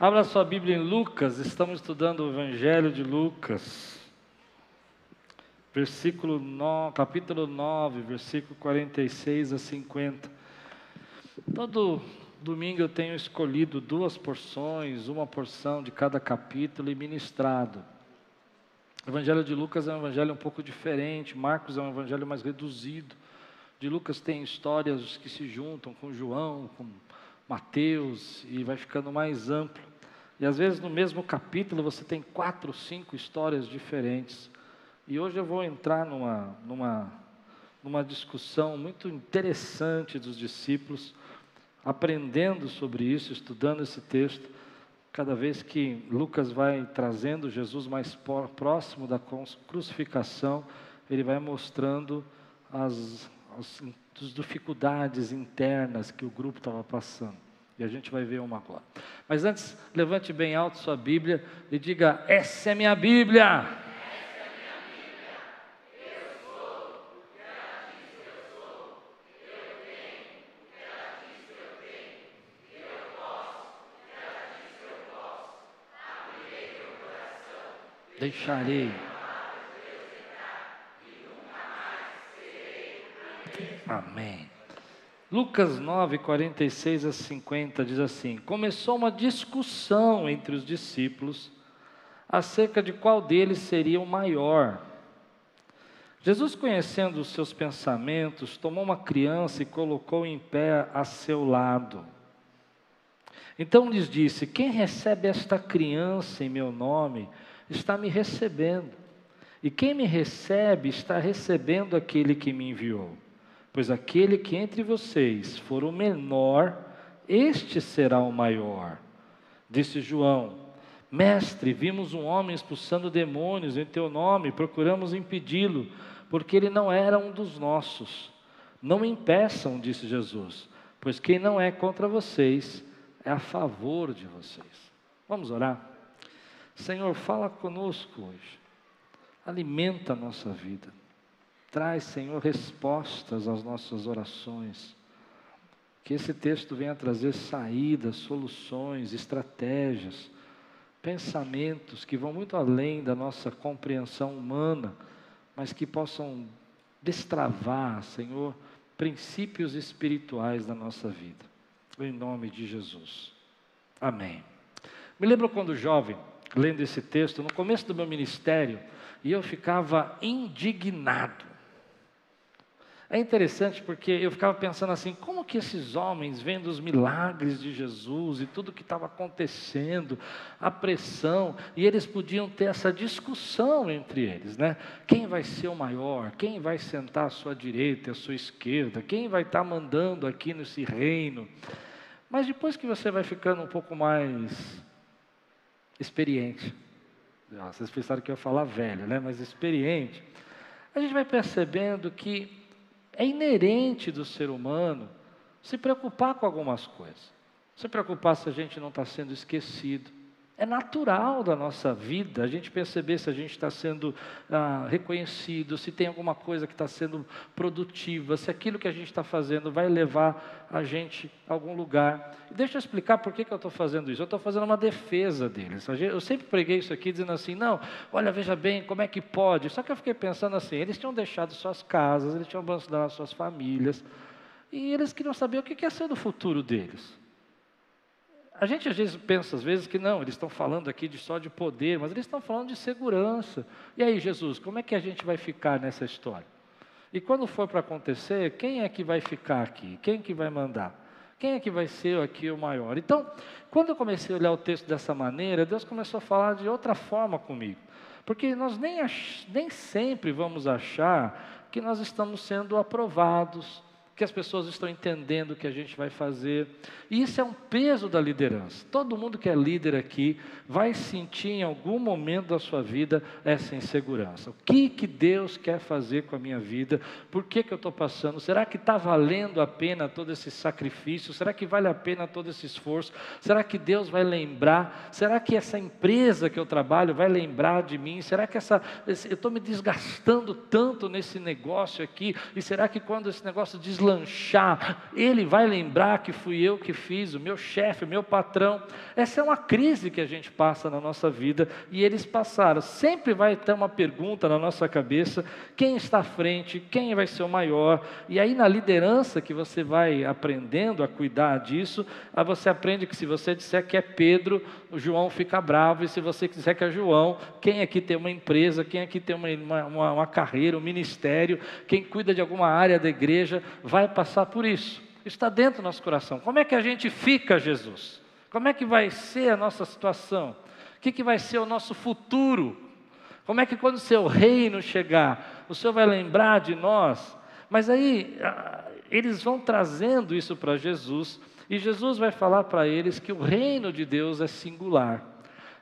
Abra sua Bíblia em Lucas, estamos estudando o Evangelho de Lucas. Versículo 9, capítulo 9, versículo 46 a 50. Todo domingo eu tenho escolhido duas porções, uma porção de cada capítulo e ministrado. O Evangelho de Lucas é um evangelho um pouco diferente, Marcos é um evangelho mais reduzido. De Lucas tem histórias que se juntam com João, com Mateus e vai ficando mais amplo. E às vezes no mesmo capítulo você tem quatro, cinco histórias diferentes. E hoje eu vou entrar numa, numa, numa discussão muito interessante dos discípulos, aprendendo sobre isso, estudando esse texto. Cada vez que Lucas vai trazendo Jesus mais próximo da crucificação, ele vai mostrando as, as das dificuldades internas que o grupo estava passando. E a gente vai ver uma agora. Mas antes, levante bem alto sua Bíblia e diga: Essa é minha Bíblia. Deixarei Amém. Lucas 9, 46 a 50 diz assim: Começou uma discussão entre os discípulos acerca de qual deles seria o maior. Jesus, conhecendo os seus pensamentos, tomou uma criança e colocou em pé a seu lado. Então lhes disse: Quem recebe esta criança em meu nome, está me recebendo. E quem me recebe, está recebendo aquele que me enviou. Pois aquele que entre vocês for o menor, este será o maior. Disse João: Mestre, vimos um homem expulsando demônios em teu nome, procuramos impedi-lo, porque ele não era um dos nossos. Não impeçam, disse Jesus, pois quem não é contra vocês é a favor de vocês. Vamos orar? Senhor, fala conosco hoje, alimenta a nossa vida. Traz, Senhor, respostas às nossas orações. Que esse texto venha trazer saídas, soluções, estratégias, pensamentos que vão muito além da nossa compreensão humana, mas que possam destravar, Senhor, princípios espirituais da nossa vida. Em nome de Jesus. Amém. Me lembro quando jovem, lendo esse texto, no começo do meu ministério, e eu ficava indignado é interessante porque eu ficava pensando assim: como que esses homens, vendo os milagres de Jesus e tudo que estava acontecendo, a pressão, e eles podiam ter essa discussão entre eles, né? Quem vai ser o maior? Quem vai sentar à sua direita e à sua esquerda? Quem vai estar mandando aqui nesse reino? Mas depois que você vai ficando um pouco mais experiente, vocês pensaram que eu ia falar velho, né? Mas experiente, a gente vai percebendo que é inerente do ser humano se preocupar com algumas coisas. Se preocupar se a gente não está sendo esquecido. É natural da nossa vida a gente perceber se a gente está sendo ah, reconhecido, se tem alguma coisa que está sendo produtiva, se aquilo que a gente está fazendo vai levar a gente a algum lugar. Deixa eu explicar por que, que eu estou fazendo isso. Eu estou fazendo uma defesa deles. Eu sempre preguei isso aqui dizendo assim: não, olha, veja bem, como é que pode? Só que eu fiquei pensando assim: eles tinham deixado suas casas, eles tinham abandonado suas famílias, e eles queriam saber o que ia ser do futuro deles. A gente às vezes pensa, às vezes, que não, eles estão falando aqui de só de poder, mas eles estão falando de segurança. E aí, Jesus, como é que a gente vai ficar nessa história? E quando for para acontecer, quem é que vai ficar aqui? Quem é que vai mandar? Quem é que vai ser aqui o maior? Então, quando eu comecei a olhar o texto dessa maneira, Deus começou a falar de outra forma comigo. Porque nós nem, nem sempre vamos achar que nós estamos sendo aprovados, que as pessoas estão entendendo o que a gente vai fazer. E isso é um peso da liderança. Todo mundo que é líder aqui vai sentir em algum momento da sua vida essa insegurança. O que, que Deus quer fazer com a minha vida? Por que, que eu estou passando? Será que está valendo a pena todo esse sacrifício? Será que vale a pena todo esse esforço? Será que Deus vai lembrar? Será que essa empresa que eu trabalho vai lembrar de mim? Será que essa, eu estou me desgastando tanto nesse negócio aqui? E será que quando esse negócio deslanchar, deslanchar, ele vai lembrar que fui eu que fiz, o meu chefe, o meu patrão. Essa é uma crise que a gente passa na nossa vida e eles passaram. Sempre vai ter uma pergunta na nossa cabeça: quem está à frente, quem vai ser o maior? E aí, na liderança que você vai aprendendo a cuidar disso, aí você aprende que se você disser que é Pedro, o João fica bravo, e se você disser que é João, quem aqui tem uma empresa, quem aqui tem uma, uma, uma carreira, um ministério, quem cuida de alguma área da igreja, vai passar por isso. Está dentro do nosso coração. Como é que a gente fica, Jesus? Como é que vai ser a nossa situação? O que, que vai ser o nosso futuro? Como é que quando o seu reino chegar, o Senhor vai lembrar de nós? Mas aí eles vão trazendo isso para Jesus, e Jesus vai falar para eles que o reino de Deus é singular,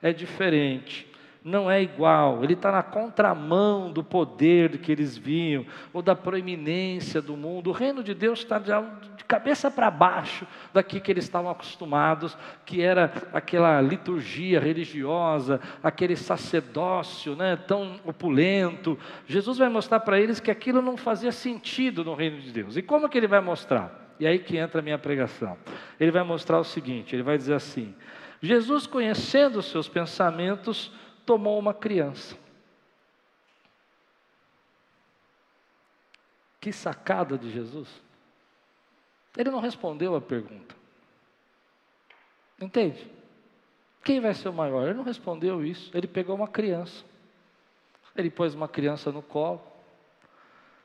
é diferente não é igual, ele está na contramão do poder que eles viam, ou da proeminência do mundo. O reino de Deus está de cabeça para baixo daqui que eles estavam acostumados, que era aquela liturgia religiosa, aquele sacerdócio né, tão opulento. Jesus vai mostrar para eles que aquilo não fazia sentido no reino de Deus. E como que ele vai mostrar? E aí que entra a minha pregação. Ele vai mostrar o seguinte: ele vai dizer assim. Jesus, conhecendo os seus pensamentos, tomou uma criança. Que sacada de Jesus. Ele não respondeu a pergunta. Entende? Quem vai ser o maior? Ele não respondeu isso. Ele pegou uma criança. Ele pôs uma criança no colo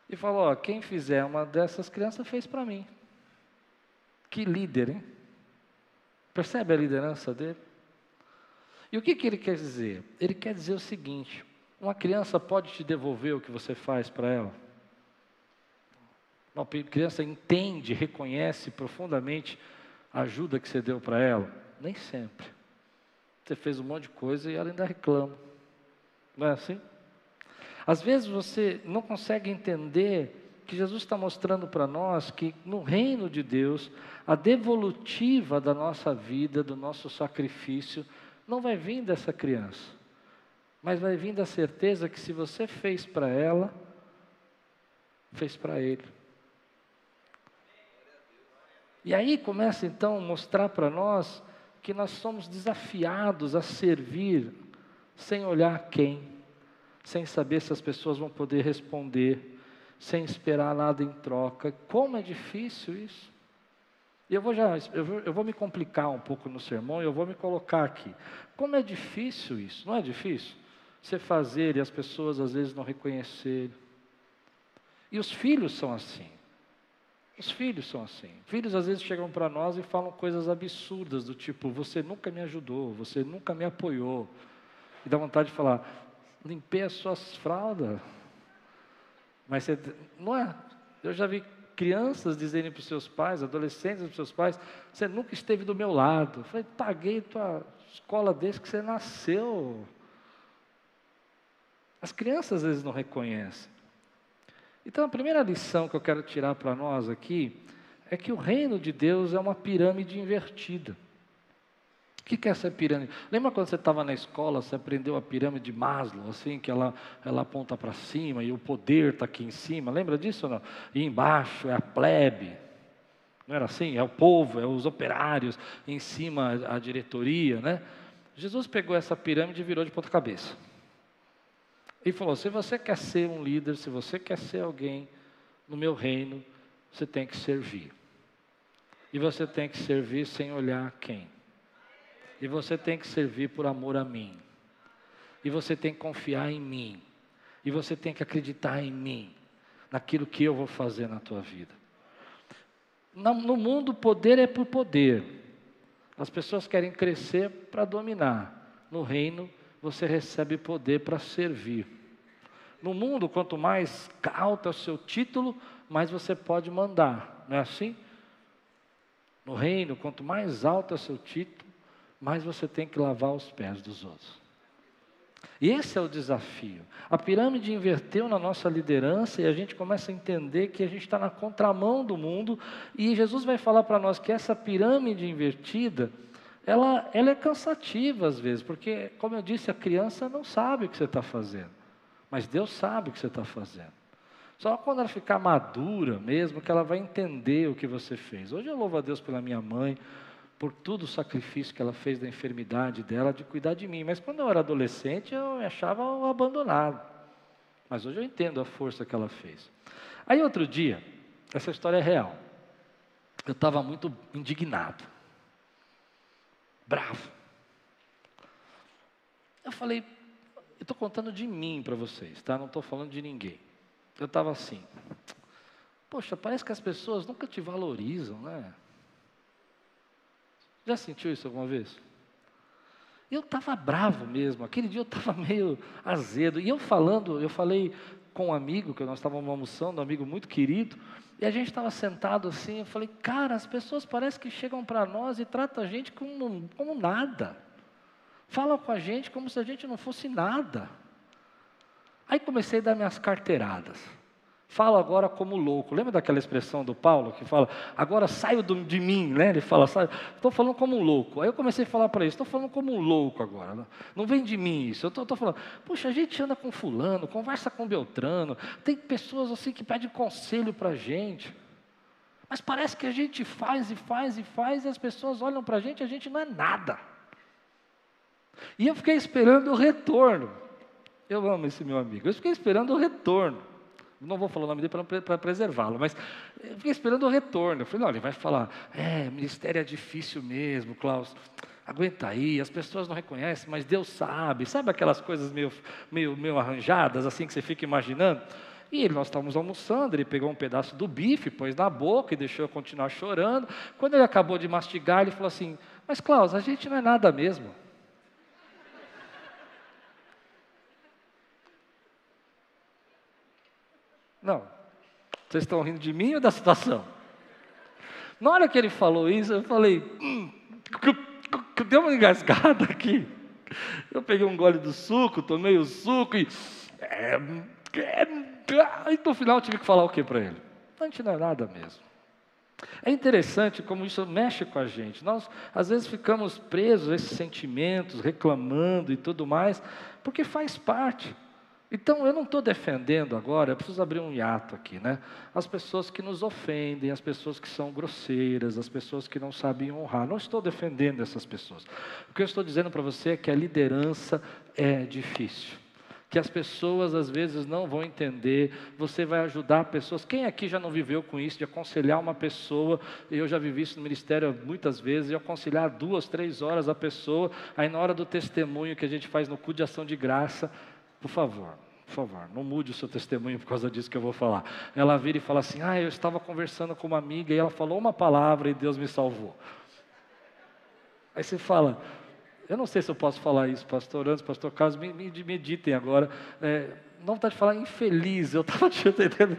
e falou: ó, quem fizer uma dessas crianças fez para mim. Que líder, hein? Percebe a liderança dele? E o que, que ele quer dizer? Ele quer dizer o seguinte: uma criança pode te devolver o que você faz para ela? Uma criança entende, reconhece profundamente a ajuda que você deu para ela? Nem sempre. Você fez um monte de coisa e ela ainda reclama. Não é assim? Às vezes você não consegue entender que Jesus está mostrando para nós que no reino de Deus, a devolutiva da nossa vida, do nosso sacrifício, não vai vir dessa criança, mas vai vir da certeza que se você fez para ela, fez para ele. E aí começa então a mostrar para nós que nós somos desafiados a servir sem olhar quem, sem saber se as pessoas vão poder responder, sem esperar nada em troca. Como é difícil isso. E eu vou já, eu vou, eu vou me complicar um pouco no sermão e eu vou me colocar aqui. Como é difícil isso, não é difícil? Você fazer e as pessoas às vezes não reconhecerem. E os filhos são assim. Os filhos são assim. Filhos às vezes chegam para nós e falam coisas absurdas, do tipo: Você nunca me ajudou, você nunca me apoiou. E dá vontade de falar: Limpei as suas fraldas. Mas você, não é? Eu já vi crianças dizerem para os seus pais, adolescentes para os seus pais, você nunca esteve do meu lado. Eu falei, paguei tua escola desde que você nasceu. As crianças às vezes não reconhecem. Então a primeira lição que eu quero tirar para nós aqui é que o reino de Deus é uma pirâmide invertida. O que é essa pirâmide? Lembra quando você estava na escola, você aprendeu a pirâmide de Maslow, assim, que ela, ela aponta para cima e o poder está aqui em cima? Lembra disso ou não? E embaixo é a plebe. Não era assim? É o povo, é os operários, em cima a diretoria, né? Jesus pegou essa pirâmide e virou de ponta cabeça. E falou: se você quer ser um líder, se você quer ser alguém no meu reino, você tem que servir. E você tem que servir sem olhar quem. E você tem que servir por amor a mim. E você tem que confiar em mim. E você tem que acreditar em mim, naquilo que eu vou fazer na tua vida. No mundo, poder é por poder. As pessoas querem crescer para dominar. No reino, você recebe poder para servir. No mundo, quanto mais alto é o seu título, mais você pode mandar. Não é assim? No reino, quanto mais alto é o seu título, mais você tem que lavar os pés dos outros. E esse é o desafio. A pirâmide inverteu na nossa liderança e a gente começa a entender que a gente está na contramão do mundo. E Jesus vai falar para nós que essa pirâmide invertida, ela, ela é cansativa às vezes, porque, como eu disse, a criança não sabe o que você está fazendo, mas Deus sabe o que você está fazendo. Só quando ela ficar madura mesmo, que ela vai entender o que você fez. Hoje eu louvo a Deus pela minha mãe, por todo o sacrifício que ela fez da enfermidade dela, de cuidar de mim. Mas quando eu era adolescente, eu me achava abandonado. Mas hoje eu entendo a força que ela fez. Aí outro dia, essa história é real. Eu estava muito indignado, bravo. Eu falei, eu estou contando de mim para vocês, tá? Não estou falando de ninguém. Eu estava assim, poxa, parece que as pessoas nunca te valorizam, né? Já sentiu isso alguma vez? Eu estava bravo mesmo, aquele dia eu estava meio azedo. E eu falando, eu falei com um amigo, que nós estávamos almoçando, um amigo muito querido, e a gente estava sentado assim, eu falei, cara, as pessoas parecem que chegam para nós e tratam a gente como, como nada. Falam com a gente como se a gente não fosse nada. Aí comecei a dar minhas carteiradas. Falo agora como louco. Lembra daquela expressão do Paulo que fala, agora saio do, de mim, né? Ele fala, estou falando como um louco. Aí eu comecei a falar para ele, estou falando como um louco agora. Não, não vem de mim isso. Eu estou falando, puxa, a gente anda com fulano, conversa com Beltrano, tem pessoas assim que pedem conselho para a gente. Mas parece que a gente faz e faz e faz, e as pessoas olham para a gente e a gente não é nada. E eu fiquei esperando o retorno. Eu amo esse meu amigo. Eu fiquei esperando o retorno. Não vou falar o nome dele para preservá-lo, mas eu fiquei esperando o retorno. Eu falei, não, ele vai falar, é, ministério é difícil mesmo, Klaus. Aguenta aí, as pessoas não reconhecem, mas Deus sabe. Sabe aquelas coisas meio, meio, meio arranjadas, assim que você fica imaginando? E nós estávamos almoçando, ele pegou um pedaço do bife, pôs na boca e deixou eu continuar chorando. Quando ele acabou de mastigar, ele falou assim: Mas Klaus, a gente não é nada mesmo. Não. Vocês estão rindo de mim ou da situação? Na hora que ele falou isso, eu falei, hum, deu uma engasgada aqui. Eu peguei um gole do suco, tomei o suco e. É, é, e no final eu tive que falar o que para ele? A gente não é nada mesmo. É interessante como isso mexe com a gente. Nós, às vezes, ficamos presos a esses sentimentos, reclamando e tudo mais, porque faz parte. Então, eu não estou defendendo agora, eu preciso abrir um hiato aqui, né? As pessoas que nos ofendem, as pessoas que são grosseiras, as pessoas que não sabem honrar. Não estou defendendo essas pessoas. O que eu estou dizendo para você é que a liderança é difícil. Que as pessoas às vezes não vão entender, você vai ajudar pessoas. Quem aqui já não viveu com isso, de aconselhar uma pessoa? Eu já vivi isso no ministério muitas vezes, de aconselhar duas, três horas a pessoa, aí na hora do testemunho que a gente faz no cu de ação de graça, por favor, por favor, não mude o seu testemunho por causa disso que eu vou falar. Ela vira e fala assim: Ah, eu estava conversando com uma amiga e ela falou uma palavra e Deus me salvou. Aí você fala, eu não sei se eu posso falar isso, pastor Antes, pastor Carlos, me, me meditem agora. É, não vontade de falar infeliz, eu estava te entendendo.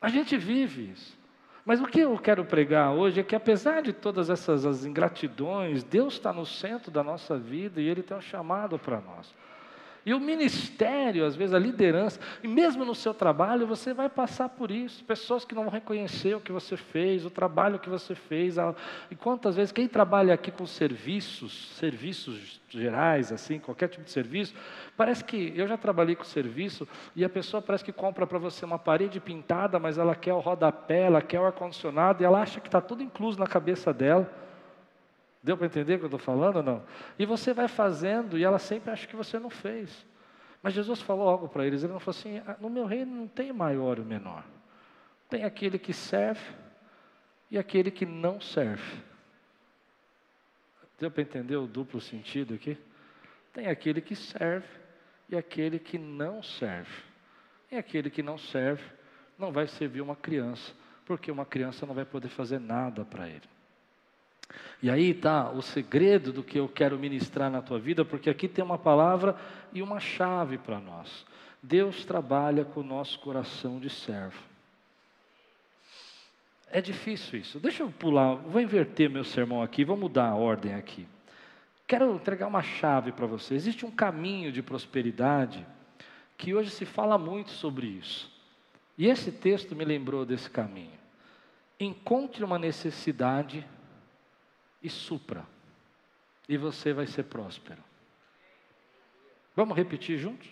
A gente vive isso. Mas o que eu quero pregar hoje é que, apesar de todas essas as ingratidões, Deus está no centro da nossa vida e Ele tem um chamado para nós. E o ministério, às vezes a liderança, e mesmo no seu trabalho, você vai passar por isso. Pessoas que não vão reconhecer o que você fez, o trabalho que você fez. E quantas vezes, quem trabalha aqui com serviços, serviços gerais, assim, qualquer tipo de serviço, parece que eu já trabalhei com serviço e a pessoa parece que compra para você uma parede pintada, mas ela quer o rodapé, ela quer o ar-condicionado e ela acha que está tudo incluso na cabeça dela. Deu para entender o que eu estou falando ou não? E você vai fazendo e ela sempre acha que você não fez. Mas Jesus falou algo para eles, ele não falou assim, ah, no meu reino não tem maior ou menor. Tem aquele que serve e aquele que não serve. Deu para entender o duplo sentido aqui? Tem aquele que serve e aquele que não serve. E aquele que não serve não vai servir uma criança, porque uma criança não vai poder fazer nada para ele. E aí está o segredo do que eu quero ministrar na tua vida, porque aqui tem uma palavra e uma chave para nós. Deus trabalha com o nosso coração de servo. É difícil isso. Deixa eu pular, vou inverter meu sermão aqui, vou mudar a ordem aqui. Quero entregar uma chave para você. Existe um caminho de prosperidade que hoje se fala muito sobre isso. E esse texto me lembrou desse caminho. Encontre uma necessidade e supra, e você vai ser próspero. Vamos repetir juntos?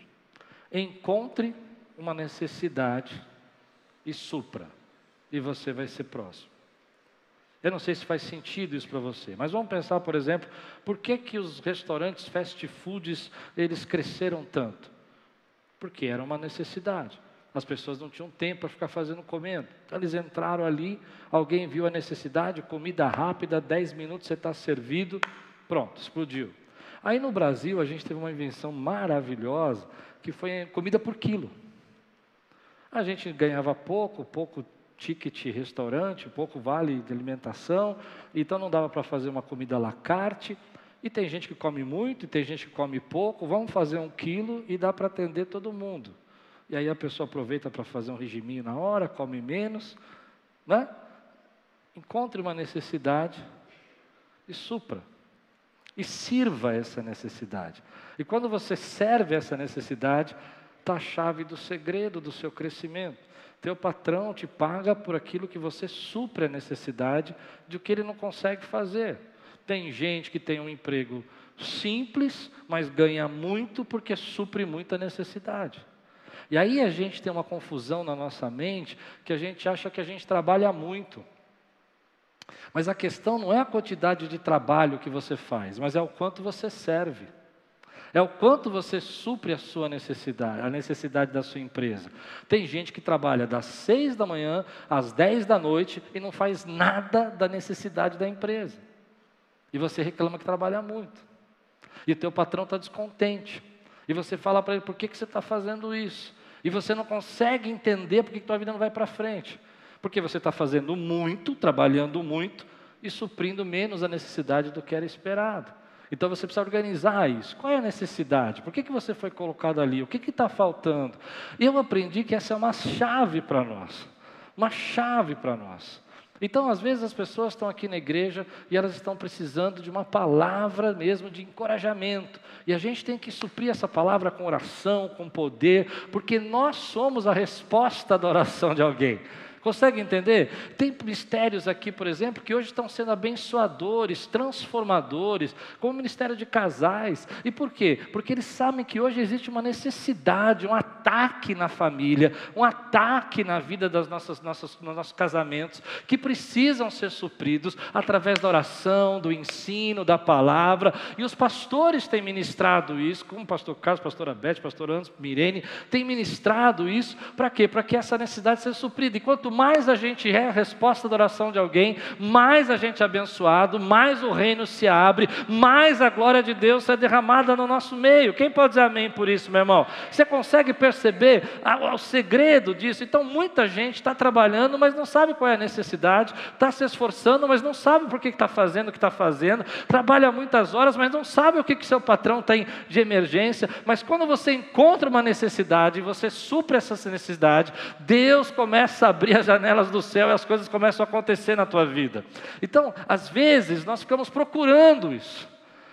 Encontre uma necessidade e supra, e você vai ser próximo. Eu não sei se faz sentido isso para você, mas vamos pensar, por exemplo, por que, que os restaurantes fast foods eles cresceram tanto? Porque era uma necessidade. As pessoas não tinham tempo para ficar fazendo comendo. Então eles entraram ali, alguém viu a necessidade, comida rápida, 10 minutos você está servido, pronto, explodiu. Aí no Brasil a gente teve uma invenção maravilhosa que foi comida por quilo. A gente ganhava pouco, pouco ticket restaurante, pouco vale de alimentação, então não dava para fazer uma comida à la carte. E tem gente que come muito, e tem gente que come pouco. Vamos fazer um quilo e dá para atender todo mundo. E aí a pessoa aproveita para fazer um regiminho na hora, come menos, né? Encontre uma necessidade e supra. E sirva essa necessidade. E quando você serve essa necessidade, está a chave do segredo do seu crescimento. Teu patrão te paga por aquilo que você supre a necessidade de o que ele não consegue fazer. Tem gente que tem um emprego simples, mas ganha muito porque supre muita necessidade. E aí a gente tem uma confusão na nossa mente que a gente acha que a gente trabalha muito. Mas a questão não é a quantidade de trabalho que você faz, mas é o quanto você serve. É o quanto você supre a sua necessidade, a necessidade da sua empresa. Tem gente que trabalha das seis da manhã às dez da noite e não faz nada da necessidade da empresa. E você reclama que trabalha muito. E o teu patrão está descontente. E você fala para ele, por que, que você está fazendo isso? E você não consegue entender por que, que tua vida não vai para frente. Porque você está fazendo muito, trabalhando muito e suprindo menos a necessidade do que era esperado. Então você precisa organizar isso. Qual é a necessidade? Por que, que você foi colocado ali? O que está faltando? Eu aprendi que essa é uma chave para nós. Uma chave para nós. Então, às vezes, as pessoas estão aqui na igreja e elas estão precisando de uma palavra mesmo de encorajamento. E a gente tem que suprir essa palavra com oração, com poder, porque nós somos a resposta da oração de alguém. Consegue entender? Tem mistérios aqui, por exemplo, que hoje estão sendo abençoadores, transformadores, como o ministério de casais. E por quê? Porque eles sabem que hoje existe uma necessidade, um ataque na família, um ataque na vida das nossas, nossas, dos nossos casamentos, que precisam ser supridos através da oração, do ensino, da palavra. E os pastores têm ministrado isso, como o pastor Carlos, pastora Beth, pastor Anderson, Mirene, têm ministrado isso, para quê? Para que essa necessidade seja suprida. E quanto mais a gente é a resposta da oração de alguém, mais a gente é abençoado, mais o reino se abre, mais a glória de Deus é derramada no nosso meio. Quem pode dizer amém por isso, meu irmão? Você consegue perceber o segredo disso? Então, muita gente está trabalhando, mas não sabe qual é a necessidade, está se esforçando, mas não sabe por que está fazendo o que está fazendo, trabalha muitas horas, mas não sabe o que, que seu patrão tem de emergência. Mas quando você encontra uma necessidade e você supre essa necessidade, Deus começa a abrir as janelas do céu e as coisas começam a acontecer na tua vida. Então, às vezes, nós ficamos procurando isso.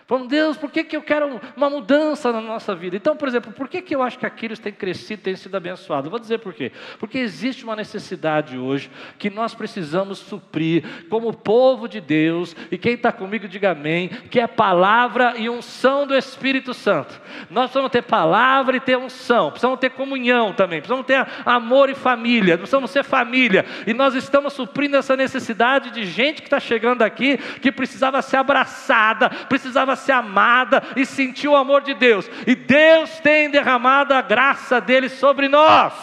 Falando, Deus, por que, que eu quero uma mudança na nossa vida? Então, por exemplo, por que, que eu acho que Aquiles tem crescido, tem sido abençoado? Eu vou dizer por quê. Porque existe uma necessidade hoje que nós precisamos suprir como povo de Deus, e quem está comigo, diga amém, que é palavra e unção do Espírito Santo. Nós precisamos ter palavra e ter unção, precisamos ter comunhão também, precisamos ter amor e família, precisamos ser família, e nós estamos suprindo essa necessidade de gente que está chegando aqui, que precisava ser abraçada, precisava ser amada e sentir o amor de Deus. E Deus tem derramado a graça dele sobre nós.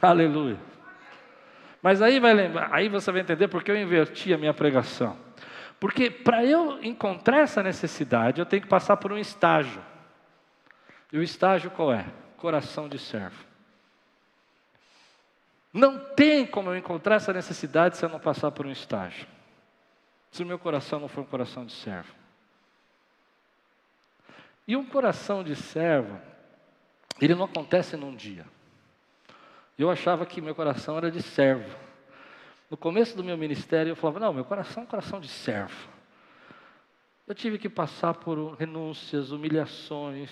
Aleluia. Mas aí vai lembrar, aí você vai entender porque eu inverti a minha pregação. Porque para eu encontrar essa necessidade, eu tenho que passar por um estágio. E o estágio qual é? Coração de servo. Não tem como eu encontrar essa necessidade se eu não passar por um estágio se o meu coração não for um coração de servo. E um coração de servo, ele não acontece num dia. Eu achava que meu coração era de servo. No começo do meu ministério, eu falava: não, meu coração é um coração de servo. Eu tive que passar por renúncias, humilhações,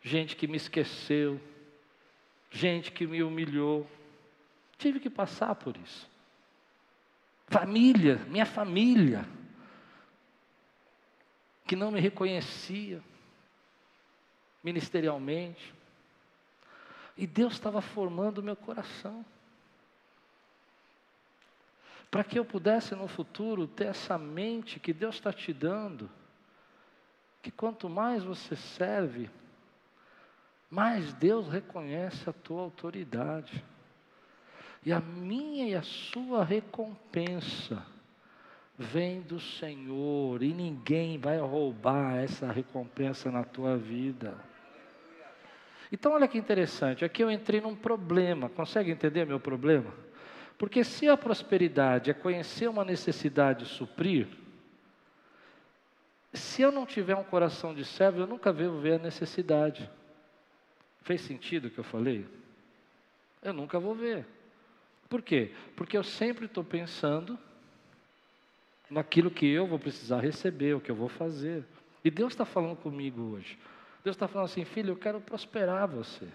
gente que me esqueceu, gente que me humilhou. Tive que passar por isso. Família, minha família, que não me reconhecia ministerialmente. E Deus estava formando o meu coração. Para que eu pudesse no futuro ter essa mente que Deus está te dando, que quanto mais você serve, mais Deus reconhece a tua autoridade. E a minha e a sua recompensa vem do Senhor, e ninguém vai roubar essa recompensa na tua vida. Então, olha que interessante, aqui eu entrei num problema, consegue entender meu problema? Porque se a prosperidade é conhecer uma necessidade e suprir, se eu não tiver um coração de servo, eu nunca vou ver a necessidade. Fez sentido o que eu falei? Eu nunca vou ver. Por quê? Porque eu sempre estou pensando naquilo que eu vou precisar receber, o que eu vou fazer. E Deus está falando comigo hoje. Deus está falando assim, filho, eu quero prosperar você.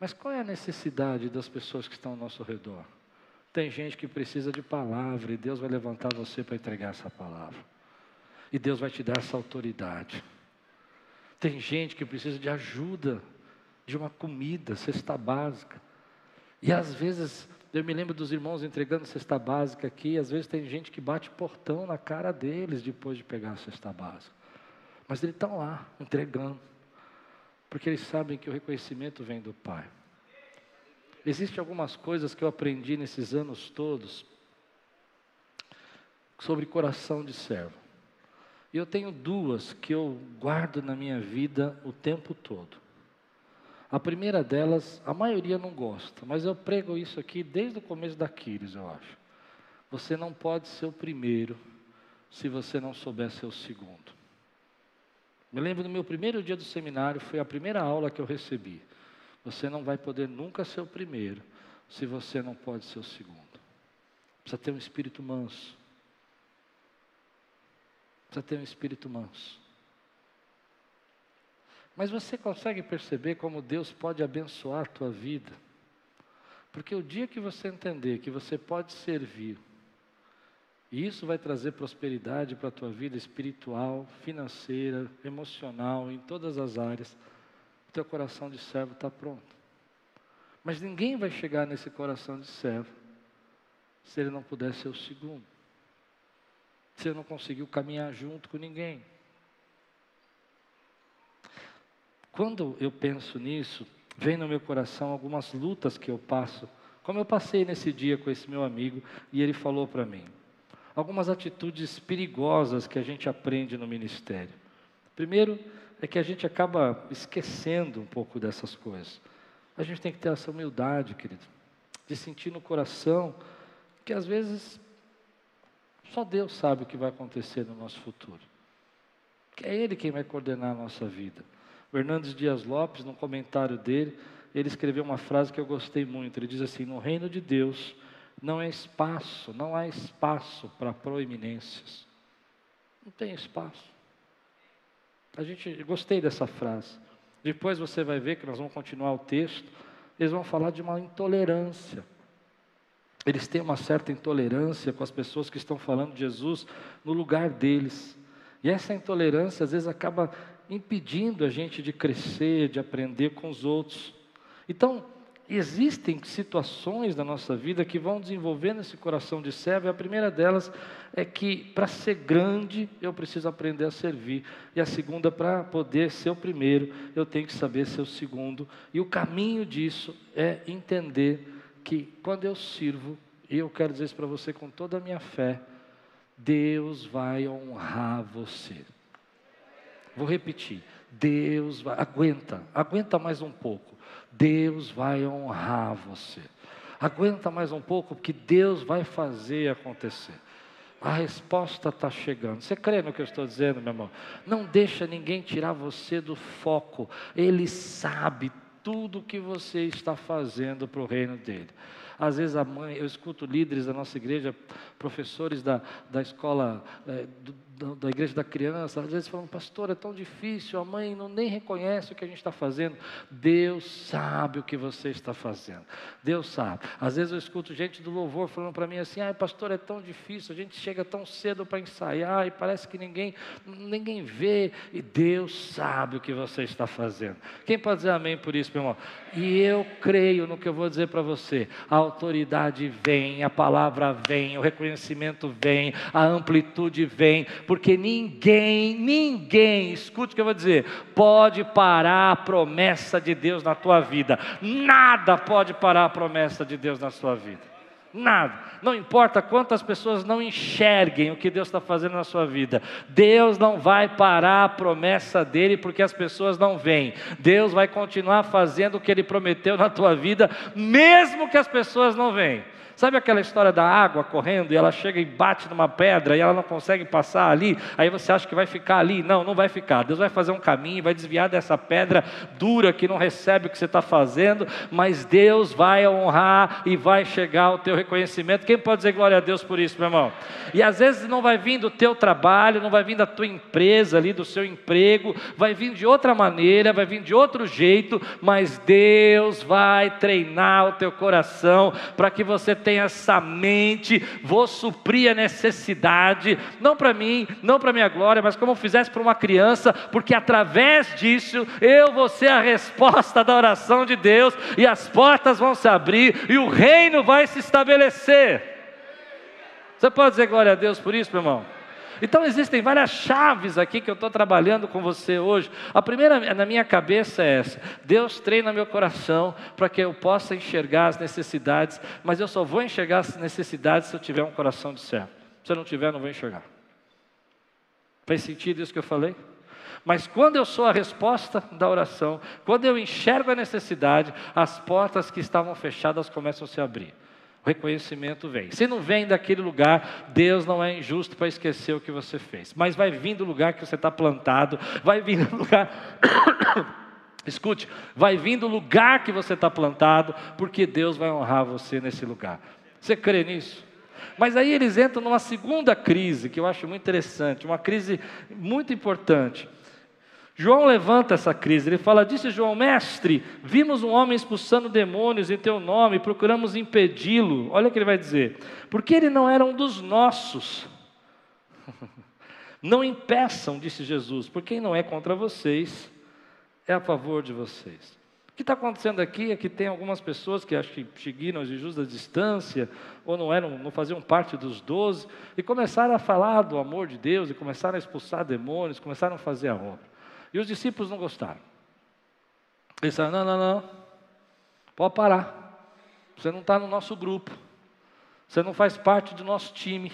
Mas qual é a necessidade das pessoas que estão ao nosso redor? Tem gente que precisa de palavra e Deus vai levantar você para entregar essa palavra. E Deus vai te dar essa autoridade. Tem gente que precisa de ajuda, de uma comida, cesta básica. E às vezes, eu me lembro dos irmãos entregando cesta básica aqui, às vezes tem gente que bate portão na cara deles depois de pegar a cesta básica. Mas eles estão lá, entregando. Porque eles sabem que o reconhecimento vem do Pai. Existem algumas coisas que eu aprendi nesses anos todos sobre coração de servo. E eu tenho duas que eu guardo na minha vida o tempo todo. A primeira delas, a maioria não gosta, mas eu prego isso aqui desde o começo da Quiris, eu acho. Você não pode ser o primeiro se você não souber ser o segundo. Me lembro do meu primeiro dia do seminário, foi a primeira aula que eu recebi. Você não vai poder nunca ser o primeiro se você não pode ser o segundo. Precisa ter um espírito manso. Precisa ter um espírito manso. Mas você consegue perceber como Deus pode abençoar a tua vida? Porque o dia que você entender que você pode servir e isso vai trazer prosperidade para a tua vida espiritual, financeira, emocional, em todas as áreas. O teu coração de servo está pronto. Mas ninguém vai chegar nesse coração de servo se ele não puder ser o segundo. Se ele não conseguiu caminhar junto com ninguém. Quando eu penso nisso, vem no meu coração algumas lutas que eu passo, como eu passei nesse dia com esse meu amigo, e ele falou para mim: algumas atitudes perigosas que a gente aprende no ministério. Primeiro, é que a gente acaba esquecendo um pouco dessas coisas. A gente tem que ter essa humildade, querido, de sentir no coração que às vezes só Deus sabe o que vai acontecer no nosso futuro. Que é Ele quem vai coordenar a nossa vida. O Hernandes Dias Lopes, no comentário dele, ele escreveu uma frase que eu gostei muito. Ele diz assim: No reino de Deus, não é espaço, não há espaço para proeminências. Não tem espaço. A gente gostei dessa frase. Depois você vai ver que nós vamos continuar o texto. Eles vão falar de uma intolerância. Eles têm uma certa intolerância com as pessoas que estão falando de Jesus no lugar deles. E essa intolerância às vezes acaba impedindo a gente de crescer, de aprender com os outros. Então, existem situações na nossa vida que vão desenvolvendo esse coração de servo, e a primeira delas é que para ser grande eu preciso aprender a servir, e a segunda, para poder ser o primeiro, eu tenho que saber ser o segundo, e o caminho disso é entender que quando eu sirvo, e eu quero dizer isso para você com toda a minha fé, Deus vai honrar você. Vou repetir. Deus vai, aguenta, aguenta mais um pouco. Deus vai honrar você. Aguenta mais um pouco, porque Deus vai fazer acontecer. A resposta está chegando. Você crê no que eu estou dizendo, meu irmão? Não deixa ninguém tirar você do foco. Ele sabe tudo o que você está fazendo para o reino dele. Às vezes a mãe, eu escuto líderes da nossa igreja, professores da, da escola é, do, da, igreja da criança, às vezes falam, pastor, é tão difícil, a mãe não nem reconhece o que a gente está fazendo. Deus sabe o que você está fazendo. Deus sabe. Às vezes eu escuto gente do louvor falando para mim assim, ah, pastor, é tão difícil, a gente chega tão cedo para ensaiar e parece que ninguém, ninguém vê. E Deus sabe o que você está fazendo. Quem pode dizer amém por isso, meu irmão? E eu creio no que eu vou dizer para você. A autoridade vem, a palavra vem, o reconhecimento vem, a amplitude vem porque ninguém, ninguém, escute o que eu vou dizer, pode parar a promessa de Deus na tua vida. Nada pode parar a promessa de Deus na sua vida. Nada. Não importa quantas pessoas não enxerguem o que Deus está fazendo na sua vida. Deus não vai parar a promessa dele porque as pessoas não veem. Deus vai continuar fazendo o que ele prometeu na tua vida, mesmo que as pessoas não veem. Sabe aquela história da água correndo e ela chega e bate numa pedra e ela não consegue passar ali? Aí você acha que vai ficar ali? Não, não vai ficar. Deus vai fazer um caminho, vai desviar dessa pedra dura que não recebe o que você está fazendo, mas Deus vai honrar e vai chegar ao teu reconhecimento. Quem pode dizer glória a Deus por isso, meu irmão? E às vezes não vai vir do teu trabalho, não vai vir da tua empresa ali, do seu emprego, vai vir de outra maneira, vai vir de outro jeito, mas Deus vai treinar o teu coração para que você tenha essa mente, vou suprir a necessidade, não para mim, não para minha glória, mas como fizesse para uma criança, porque através disso eu vou ser a resposta da oração de Deus e as portas vão se abrir e o reino vai se estabelecer. Você pode dizer glória a Deus por isso, meu irmão? Então existem várias chaves aqui que eu estou trabalhando com você hoje. A primeira na minha cabeça é essa: Deus treina meu coração para que eu possa enxergar as necessidades, mas eu só vou enxergar as necessidades se eu tiver um coração de servo. Se eu não tiver, não vou enxergar. Faz sentido isso que eu falei? Mas quando eu sou a resposta da oração, quando eu enxergo a necessidade, as portas que estavam fechadas começam a se abrir o reconhecimento vem. Se não vem daquele lugar, Deus não é injusto para esquecer o que você fez. Mas vai vir do lugar que você está plantado, vai vir do lugar. Escute, vai vir do lugar que você está plantado, porque Deus vai honrar você nesse lugar. Você crê nisso? Mas aí eles entram numa segunda crise, que eu acho muito interessante, uma crise muito importante. João levanta essa crise, ele fala: Disse João, mestre, vimos um homem expulsando demônios em teu nome, procuramos impedi-lo. Olha o que ele vai dizer: Porque ele não era um dos nossos. Não impeçam, disse Jesus, por quem não é contra vocês, é a favor de vocês. O que está acontecendo aqui é que tem algumas pessoas que acho que seguiram Jesus da distância, ou não eram, não faziam parte dos doze, e começaram a falar do amor de Deus, e começaram a expulsar demônios, começaram a fazer a obra. E os discípulos não gostaram. Eles não, não, não, pode parar. Você não está no nosso grupo. Você não faz parte do nosso time.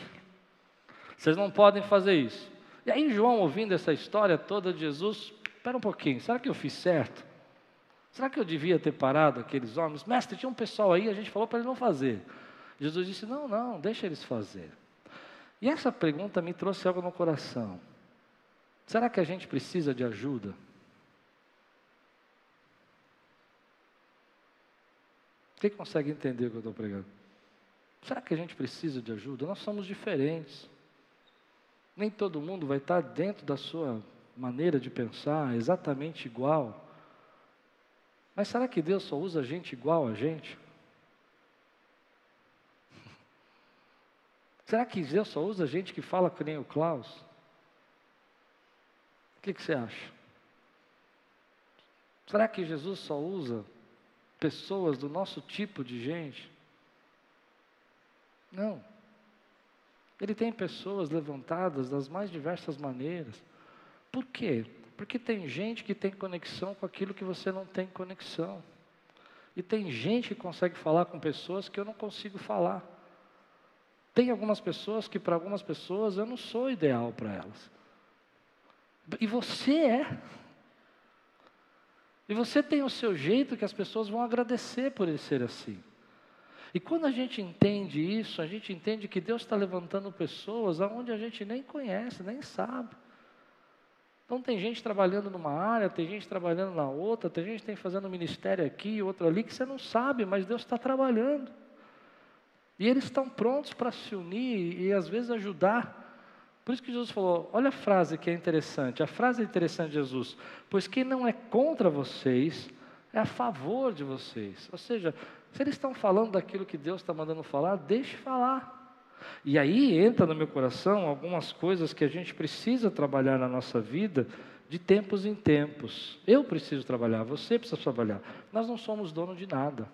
Vocês não podem fazer isso. E aí, João, ouvindo essa história toda de Jesus, espera um pouquinho, será que eu fiz certo? Será que eu devia ter parado aqueles homens? Mestre, tinha um pessoal aí, a gente falou para eles não fazer. Jesus disse: Não, não, deixa eles fazer. E essa pergunta me trouxe algo no coração. Será que a gente precisa de ajuda? Quem consegue entender o que eu estou pregando? Será que a gente precisa de ajuda? Nós somos diferentes. Nem todo mundo vai estar dentro da sua maneira de pensar exatamente igual. Mas será que Deus só usa gente igual a gente? Será que Deus só usa gente que fala que nem o Klaus? O que, que você acha? Será que Jesus só usa pessoas do nosso tipo de gente? Não. Ele tem pessoas levantadas das mais diversas maneiras. Por quê? Porque tem gente que tem conexão com aquilo que você não tem conexão. E tem gente que consegue falar com pessoas que eu não consigo falar. Tem algumas pessoas que, para algumas pessoas, eu não sou ideal para elas. E você é. E você tem o seu jeito que as pessoas vão agradecer por ele ser assim. E quando a gente entende isso, a gente entende que Deus está levantando pessoas aonde a gente nem conhece, nem sabe. Então tem gente trabalhando numa área, tem gente trabalhando na outra, tem gente tem fazendo ministério aqui, outro ali, que você não sabe, mas Deus está trabalhando. E eles estão prontos para se unir e às vezes ajudar Por isso que Jesus falou: olha a frase que é interessante. A frase interessante de Jesus: pois quem não é contra vocês é a favor de vocês. Ou seja, se eles estão falando daquilo que Deus está mandando falar, deixe falar. E aí entra no meu coração algumas coisas que a gente precisa trabalhar na nossa vida de tempos em tempos. Eu preciso trabalhar, você precisa trabalhar. Nós não somos dono de nada.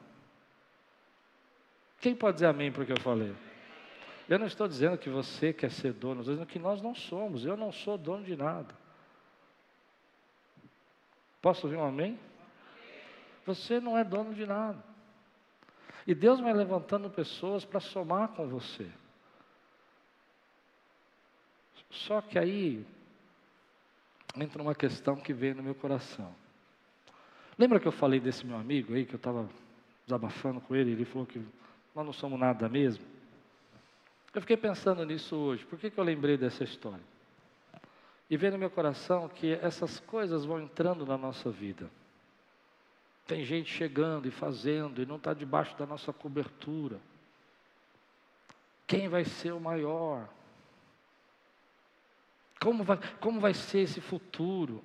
Quem pode dizer amém para o que eu falei? Eu não estou dizendo que você quer ser dono, estou dizendo que nós não somos. Eu não sou dono de nada. Posso ouvir um amém? Você não é dono de nada. E Deus vai levantando pessoas para somar com você. Só que aí entra uma questão que veio no meu coração. Lembra que eu falei desse meu amigo aí, que eu estava desabafando com ele, ele falou que nós não somos nada mesmo? Eu fiquei pensando nisso hoje. Por que, que eu lembrei dessa história? E veio no meu coração que essas coisas vão entrando na nossa vida. Tem gente chegando e fazendo e não está debaixo da nossa cobertura. Quem vai ser o maior? Como vai, como vai ser esse futuro?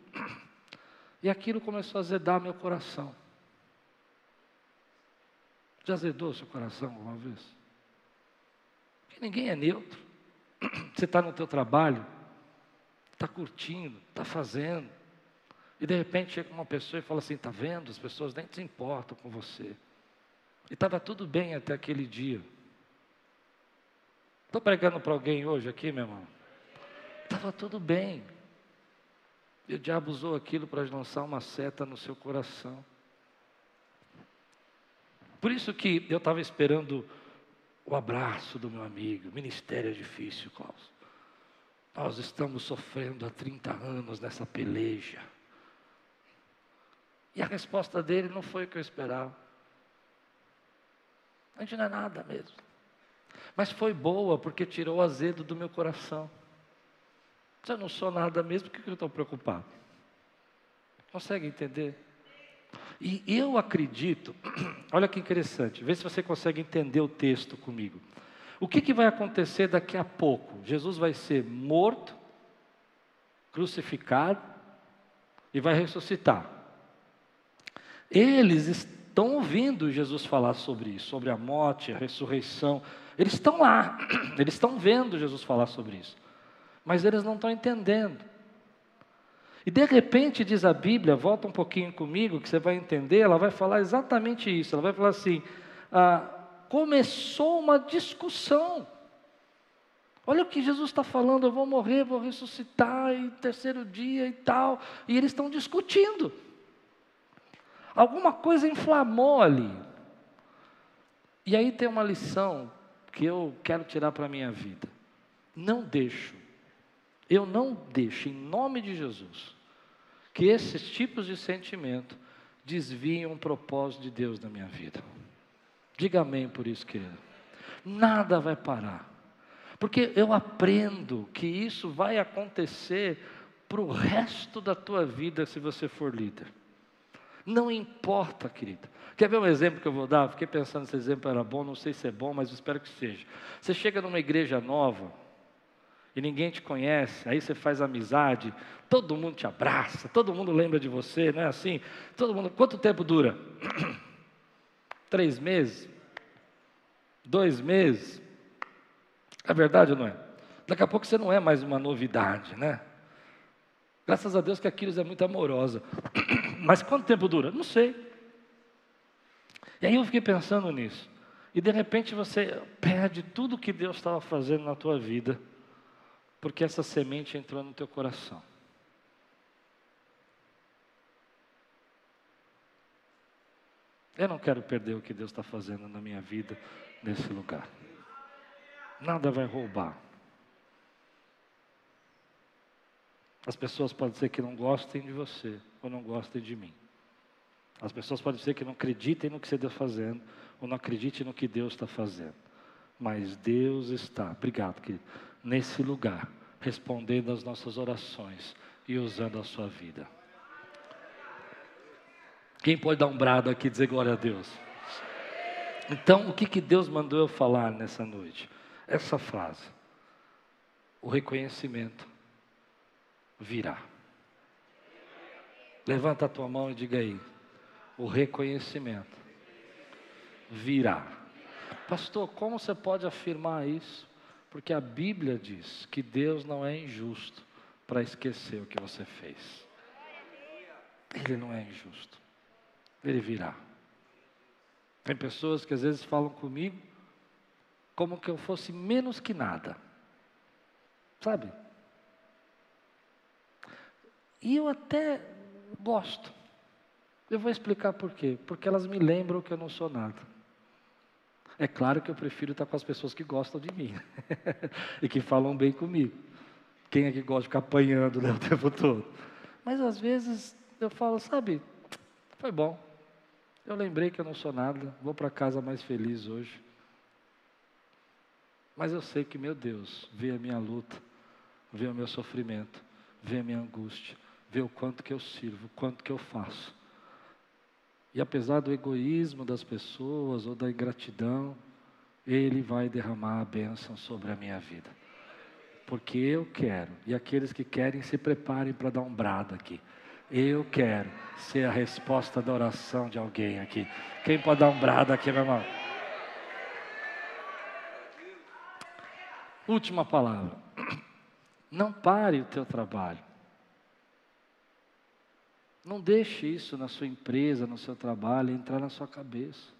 E aquilo começou a azedar meu coração. Já azedou seu coração alguma vez? Ninguém é neutro. Você está no teu trabalho, está curtindo, está fazendo. E de repente chega uma pessoa e fala assim, está vendo? As pessoas nem se importam com você. E estava tudo bem até aquele dia. Estou pregando para alguém hoje aqui, meu irmão. Estava tudo bem. E o diabo usou aquilo para lançar uma seta no seu coração. Por isso que eu estava esperando o abraço do meu amigo. Ministério é difícil, Klaus. Nós estamos sofrendo há 30 anos nessa peleja. E a resposta dele não foi o que eu esperava. A gente não é nada mesmo. Mas foi boa porque tirou o azedo do meu coração. Se eu não sou nada mesmo, por que eu estou preocupado? Consegue entender? E eu acredito, olha que interessante, vê se você consegue entender o texto comigo. O que, que vai acontecer daqui a pouco? Jesus vai ser morto, crucificado e vai ressuscitar. Eles estão ouvindo Jesus falar sobre isso, sobre a morte, a ressurreição. Eles estão lá, eles estão vendo Jesus falar sobre isso mas eles não estão entendendo. E de repente, diz a Bíblia, volta um pouquinho comigo, que você vai entender, ela vai falar exatamente isso. Ela vai falar assim: ah, começou uma discussão. Olha o que Jesus está falando, eu vou morrer, vou ressuscitar, e terceiro dia e tal. E eles estão discutindo. Alguma coisa inflamou ali. E aí tem uma lição que eu quero tirar para a minha vida. Não deixo eu não deixo, em nome de Jesus, que esses tipos de sentimento desviem o propósito de Deus na minha vida. Diga amém por isso, querido. Nada vai parar. Porque eu aprendo que isso vai acontecer para o resto da tua vida se você for líder. Não importa, querido. Quer ver um exemplo que eu vou dar? Fiquei pensando se esse exemplo era bom, não sei se é bom, mas espero que seja. Você chega numa igreja nova, e ninguém te conhece, aí você faz amizade, todo mundo te abraça, todo mundo lembra de você, não é assim? Todo mundo, quanto tempo dura? Três meses? Dois meses? É verdade ou não é? Daqui a pouco você não é mais uma novidade, né? Graças a Deus que a Quiris é muito amorosa. Mas quanto tempo dura? Não sei. E aí eu fiquei pensando nisso. E de repente você perde tudo que Deus estava fazendo na tua vida porque essa semente entrou no teu coração. Eu não quero perder o que Deus está fazendo na minha vida nesse lugar. Nada vai roubar. As pessoas podem ser que não gostem de você ou não gostem de mim. As pessoas podem ser que não acreditem no que você está fazendo ou não acreditem no que Deus está fazendo. Mas Deus está, obrigado, querido nesse lugar, respondendo às nossas orações e usando a sua vida. Quem pode dar um brado aqui e dizer glória a Deus? Então, o que, que Deus mandou eu falar nessa noite? Essa frase. o reconhecimento virá. Levanta a tua mão e diga aí: o reconhecimento virá. Pastor, como você pode afirmar isso? Porque a Bíblia diz que Deus não é injusto para esquecer o que você fez. Ele não é injusto. Ele virá. Tem pessoas que às vezes falam comigo como que eu fosse menos que nada. Sabe? E eu até gosto. Eu vou explicar por quê. Porque elas me lembram que eu não sou nada. É claro que eu prefiro estar com as pessoas que gostam de mim e que falam bem comigo. Quem é que gosta de ficar apanhando né, o tempo todo? Mas às vezes eu falo, sabe, foi bom. Eu lembrei que eu não sou nada, vou para casa mais feliz hoje. Mas eu sei que, meu Deus, vê a minha luta, vê o meu sofrimento, vê a minha angústia, vê o quanto que eu sirvo, o quanto que eu faço. E apesar do egoísmo das pessoas ou da ingratidão, Ele vai derramar a bênção sobre a minha vida. Porque eu quero, e aqueles que querem se preparem para dar um brado aqui. Eu quero ser a resposta da oração de alguém aqui. Quem pode dar um brado aqui, meu irmão? Última palavra. Não pare o teu trabalho. Não deixe isso na sua empresa, no seu trabalho, entrar na sua cabeça.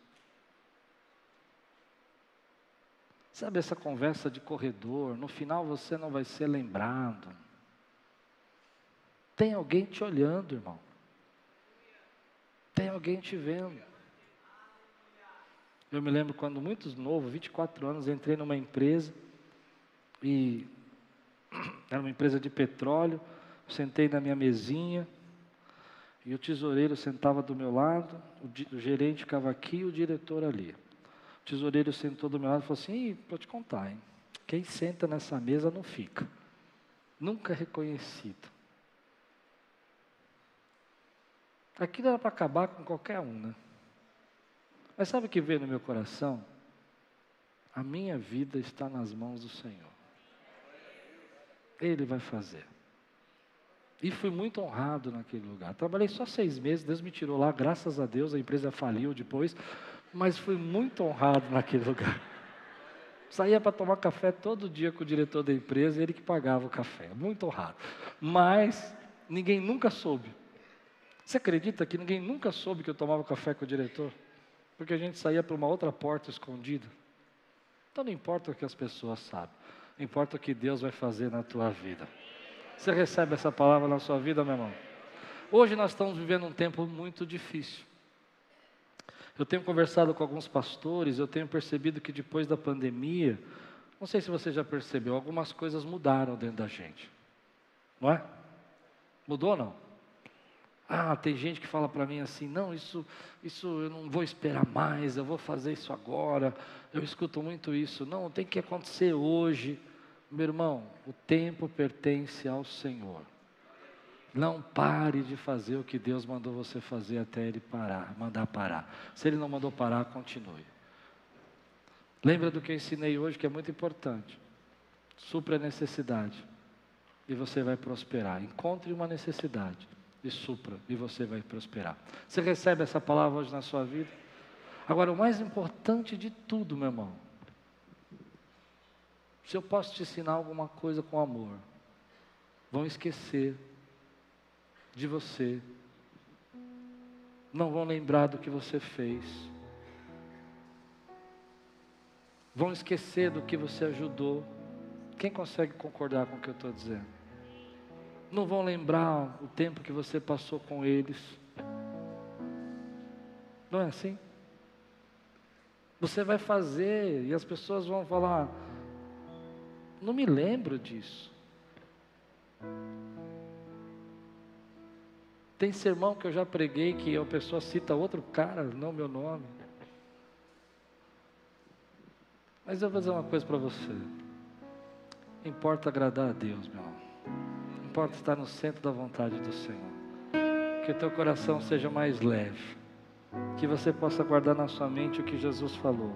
Sabe essa conversa de corredor? No final você não vai ser lembrado. Tem alguém te olhando, irmão. Tem alguém te vendo. Eu me lembro quando muito novo, 24 anos, entrei numa empresa e era uma empresa de petróleo. Sentei na minha mesinha e o tesoureiro sentava do meu lado, o, gerente ficava aqui e o diretor ali. O tesoureiro sentou do meu lado e falou assim: vou te contar, hein? Quem senta nessa mesa não fica. Nunca reconhecido. Aquilo era para acabar com qualquer um, né? Mas sabe o que veio no meu coração? A minha vida está nas mãos do Senhor. Ele vai fazer. E fui muito honrado naquele lugar. Trabalhei só seis meses, Deus me tirou lá, graças a Deus, a empresa faliu depois, mas fui muito honrado naquele lugar. Saía para tomar café todo dia com o diretor da empresa, ele que pagava o café. Muito honrado. Mas ninguém nunca soube. Você acredita que ninguém nunca soube que eu tomava café com o diretor? Porque a gente saía por uma outra porta escondida. Então não importa o que as pessoas sabem, importa o que Deus vai fazer na tua vida. Você recebe essa palavra na sua vida, meu irmão? Hoje nós estamos vivendo um tempo muito difícil. Eu tenho conversado com alguns pastores, eu tenho percebido que depois da pandemia, não sei se você já percebeu, algumas coisas mudaram dentro da gente. Não é? Mudou ou não? Ah, tem gente que fala para mim assim: não, isso, isso eu não vou esperar mais, eu vou fazer isso agora. Eu escuto muito isso. Não, tem que acontecer hoje. Meu irmão, o tempo pertence ao Senhor. Não pare de fazer o que Deus mandou você fazer até Ele parar, mandar parar. Se Ele não mandou parar, continue. Lembra do que eu ensinei hoje, que é muito importante. Supra a necessidade e você vai prosperar. Encontre uma necessidade e supra e você vai prosperar. Você recebe essa palavra hoje na sua vida? Agora, o mais importante de tudo, meu irmão, se eu posso te ensinar alguma coisa com amor, vão esquecer de você, não vão lembrar do que você fez, vão esquecer do que você ajudou. Quem consegue concordar com o que eu estou dizendo? Não vão lembrar o tempo que você passou com eles. Não é assim? Você vai fazer e as pessoas vão falar: não me lembro disso. Tem sermão que eu já preguei que a pessoa cita outro cara, não meu nome. Mas eu vou dizer uma coisa para você. Importa agradar a Deus, meu irmão. Importa estar no centro da vontade do Senhor. Que o teu coração seja mais leve. Que você possa guardar na sua mente o que Jesus falou.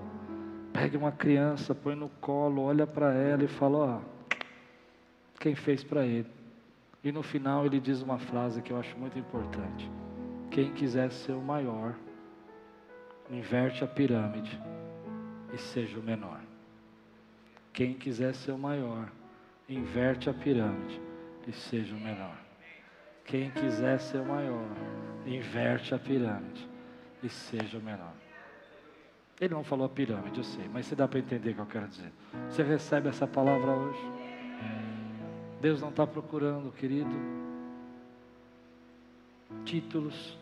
Pegue uma criança, põe no colo, olha para ela e fala: Ó, quem fez para ele. E no final ele diz uma frase que eu acho muito importante: quem quiser ser o maior, inverte a pirâmide e seja o menor. Quem quiser ser o maior, inverte a pirâmide e seja o menor. Quem quiser ser o maior, inverte a pirâmide e seja o menor. Ele não falou a pirâmide, eu sei, mas você dá para entender o que eu quero dizer. Você recebe essa palavra hoje? Deus não está procurando, querido, títulos,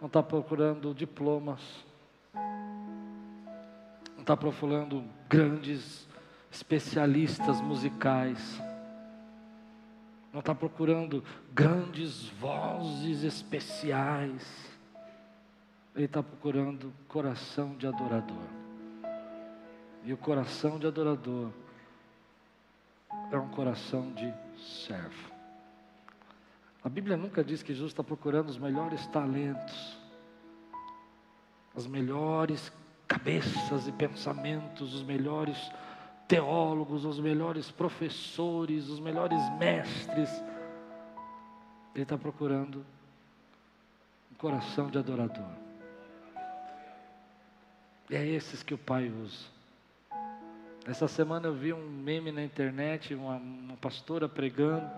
não está procurando diplomas, não está procurando grandes especialistas musicais, não está procurando grandes vozes especiais. Ele está procurando coração de adorador. E o coração de adorador é um coração de servo. A Bíblia nunca diz que Jesus está procurando os melhores talentos, as melhores cabeças e pensamentos, os melhores teólogos, os melhores professores, os melhores mestres. Ele está procurando um coração de adorador. E é esses que o Pai usa. Essa semana eu vi um meme na internet, uma, uma pastora pregando,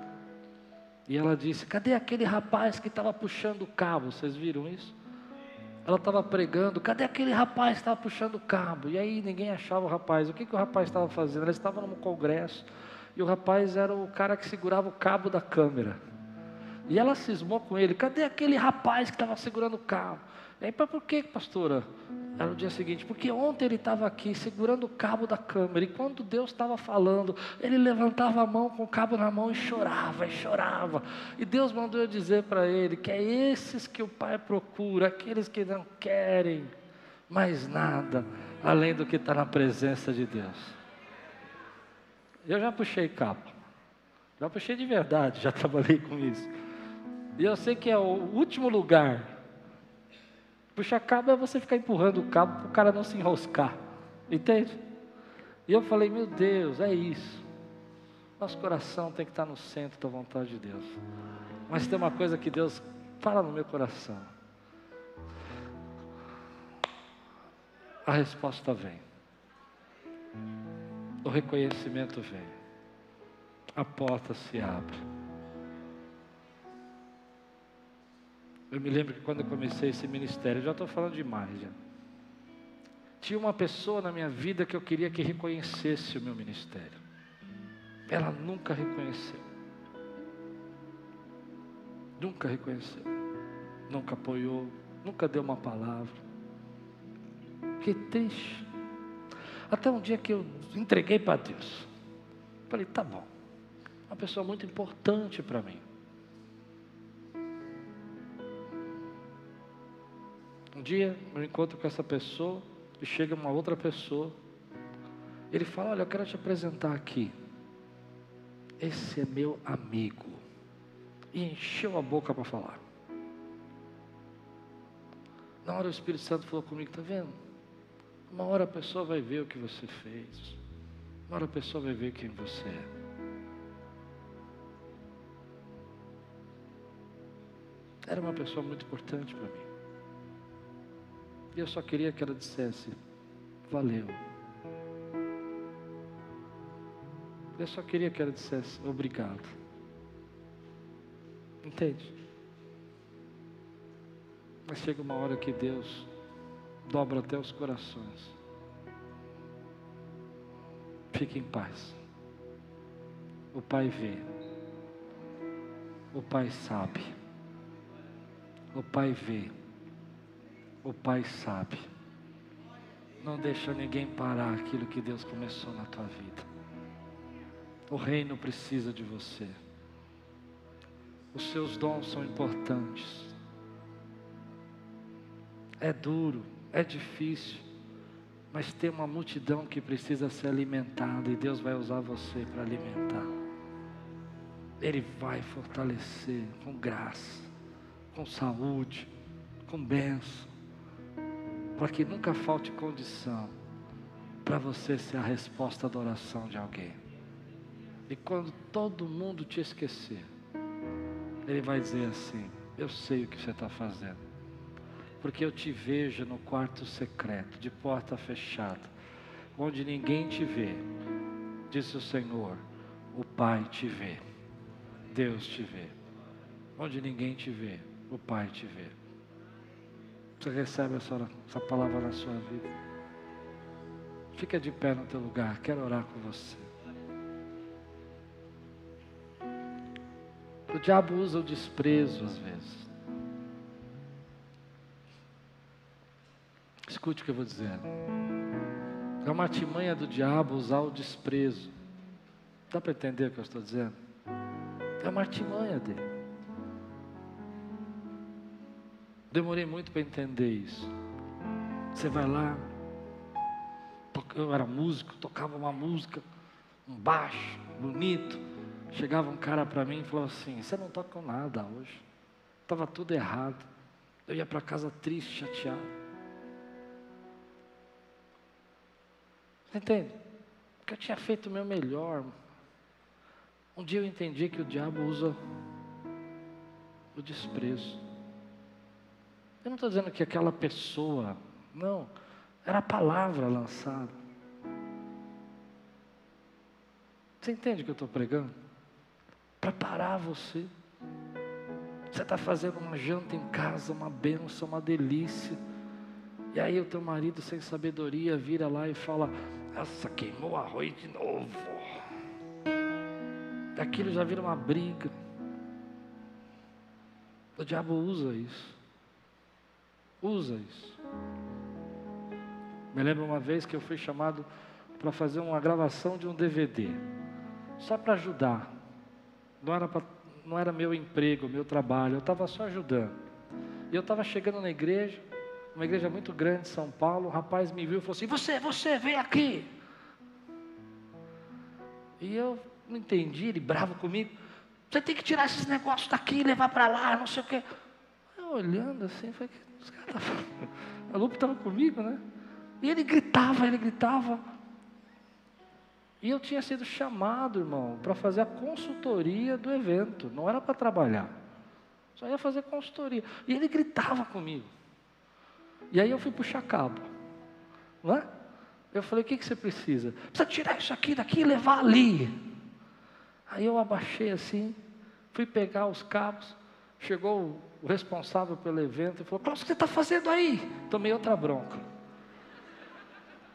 e ela disse: Cadê aquele rapaz que estava puxando o cabo? Vocês viram isso? Ela estava pregando, cadê aquele rapaz que estava puxando o cabo? E aí ninguém achava o rapaz. O que, que o rapaz estava fazendo? Ela estava num congresso, e o rapaz era o cara que segurava o cabo da câmera. E ela cismou com ele: cadê aquele rapaz que estava segurando o cabo? E aí, por que, pastora? Era no dia seguinte, porque ontem ele estava aqui segurando o cabo da câmera, e quando Deus estava falando, ele levantava a mão com o cabo na mão e chorava, e chorava. E Deus mandou eu dizer para ele que é esses que o Pai procura, aqueles que não querem mais nada além do que está na presença de Deus. Eu já puxei cabo, já puxei de verdade, já trabalhei com isso. E eu sei que é o último lugar Puxar cabo é você ficar empurrando o cabo para o cara não se enroscar. Entende? E eu falei, meu Deus, é isso. Nosso coração tem que estar no centro da vontade de Deus. Mas tem uma coisa que Deus fala no meu coração. A resposta vem. O reconhecimento vem. A porta se abre. Eu me lembro que quando eu comecei esse ministério, já estou falando demais já. Tinha uma pessoa na minha vida que eu queria que reconhecesse o meu ministério. Ela nunca reconheceu. Nunca reconheceu. Nunca apoiou. Nunca deu uma palavra. Que triste. Até um dia que eu entreguei para Deus. Falei, tá bom. Uma pessoa muito importante para mim. Um dia eu encontro com essa pessoa e chega uma outra pessoa. Ele fala: Olha, eu quero te apresentar aqui. Esse é meu amigo. E encheu a boca para falar. Na hora o Espírito Santo falou comigo: Está vendo? Uma hora a pessoa vai ver o que você fez. Uma hora a pessoa vai ver quem você é. Era uma pessoa muito importante para mim. E eu só queria que ela dissesse: Valeu. Eu só queria que ela dissesse: Obrigado. Entende? Mas chega uma hora que Deus dobra até os corações. Fique em paz. O Pai vê. O Pai sabe. O Pai vê. O Pai sabe. Não deixa ninguém parar aquilo que Deus começou na tua vida. O reino precisa de você. Os seus dons são importantes. É duro, é difícil, mas tem uma multidão que precisa ser alimentada e Deus vai usar você para alimentar. Ele vai fortalecer com graça, com saúde, com bênção para que nunca falte condição para você ser a resposta da oração de alguém. E quando todo mundo te esquecer, Ele vai dizer assim: Eu sei o que você está fazendo, porque eu te vejo no quarto secreto, de porta fechada, onde ninguém te vê, disse o Senhor. O Pai te vê, Deus te vê, onde ninguém te vê, o Pai te vê. Você recebe essa, essa palavra na sua vida. Fica de pé no teu lugar, quero orar com você. O diabo usa o desprezo às vezes. Escute o que eu vou dizer. É uma artimanha do diabo usar o desprezo. Dá para entender o que eu estou dizendo? É uma artimanha dele. Demorei muito para entender isso. Você vai lá, eu era músico, tocava uma música, um baixo, bonito. Chegava um cara para mim e falou assim: Você não toca nada hoje. Estava tudo errado. Eu ia para casa triste, chateado. Entende? Porque eu tinha feito o meu melhor. Um dia eu entendi que o diabo usa o desprezo. Eu não estou dizendo que aquela pessoa, não, era a palavra lançada. Você entende o que eu estou pregando? Para parar você. Você está fazendo uma janta em casa, uma benção, uma delícia. E aí o teu marido sem sabedoria vira lá e fala, nossa, queimou arroz de novo. Aquilo já vira uma briga. O diabo usa isso usa isso. Me lembro uma vez que eu fui chamado para fazer uma gravação de um DVD, só para ajudar. Não era, pra, não era meu emprego, meu trabalho, eu estava só ajudando. E eu estava chegando na igreja, uma igreja muito grande São Paulo, o rapaz me viu e falou assim: Você, você, vem aqui. E eu não entendi, ele bravo comigo. Você tem que tirar esses negócios daqui e levar para lá, não sei o quê. Eu olhando assim, falei: os caras tavam, a Lupe estava comigo, né? E ele gritava, ele gritava. E eu tinha sido chamado, irmão, para fazer a consultoria do evento. Não era para trabalhar. Só ia fazer consultoria. E ele gritava comigo. E aí eu fui puxar cabo. Não é? Eu falei, o que, que você precisa? Precisa tirar isso aqui daqui e levar ali. Aí eu abaixei assim, fui pegar os cabos. Chegou o responsável pelo evento falou: Cláudio, o que você está fazendo aí? Tomei outra bronca.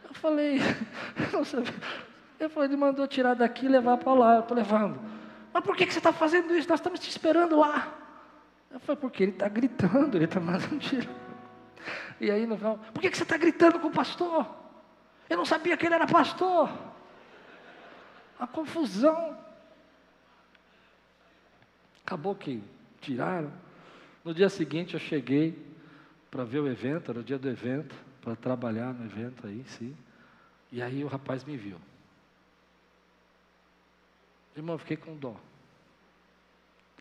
Eu falei. Eu falei, ele mandou tirar daqui e levar para lá, eu estou levando. Mas por que, que você está fazendo isso? Nós estamos te esperando lá. Eu falei, porque ele está gritando, ele está mandando tirar. E aí no final, por que, que você está gritando com o pastor? Eu não sabia que ele era pastor. A confusão. Acabou que tiraram. No dia seguinte eu cheguei para ver o evento, era o dia do evento, para trabalhar no evento aí, sim. E aí o rapaz me viu. Irmão, eu fiquei com dó.